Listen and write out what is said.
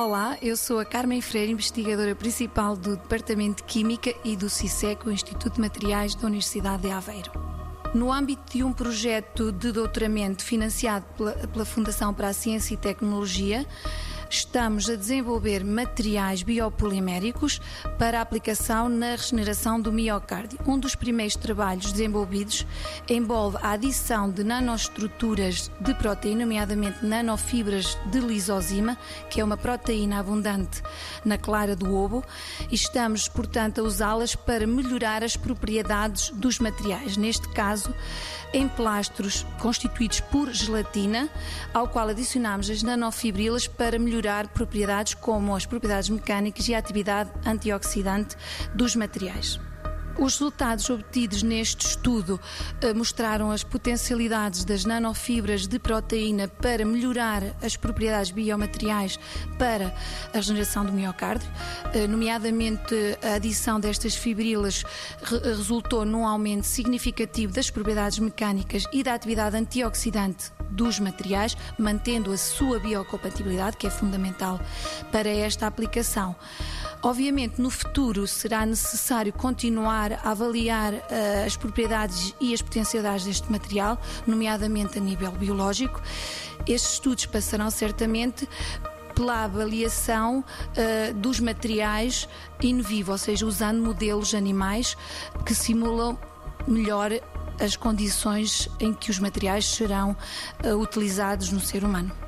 Olá, eu sou a Carmen Freire, investigadora principal do Departamento de Química e do CISEC, o Instituto de Materiais da Universidade de Aveiro. No âmbito de um projeto de doutoramento financiado pela, pela Fundação para a Ciência e Tecnologia, estamos a desenvolver materiais biopoliméricos para aplicação na regeneração do miocárdio. Um dos primeiros trabalhos desenvolvidos envolve a adição de nanoestruturas de proteína, nomeadamente nanofibras de lisozima, que é uma proteína abundante na clara do ovo, e estamos, portanto, a usá-las para melhorar as propriedades dos materiais. Neste caso, em plastros constituídos por gelatina, ao qual adicionamos as nanofibrilas para melhorar propriedades como as propriedades mecânicas e a atividade antioxidante dos materiais. Os resultados obtidos neste estudo eh, mostraram as potencialidades das nanofibras de proteína para melhorar as propriedades biomateriais para a regeneração do miocárdio, eh, nomeadamente a adição destas fibrilas resultou num aumento significativo das propriedades mecânicas e da atividade antioxidante dos materiais, mantendo a sua biocompatibilidade, que é fundamental para esta aplicação. Obviamente, no futuro será necessário continuar a avaliar uh, as propriedades e as potencialidades deste material, nomeadamente a nível biológico. Estes estudos passarão certamente pela avaliação uh, dos materiais in vivo, ou seja, usando modelos animais que simulam melhor as condições em que os materiais serão uh, utilizados no ser humano.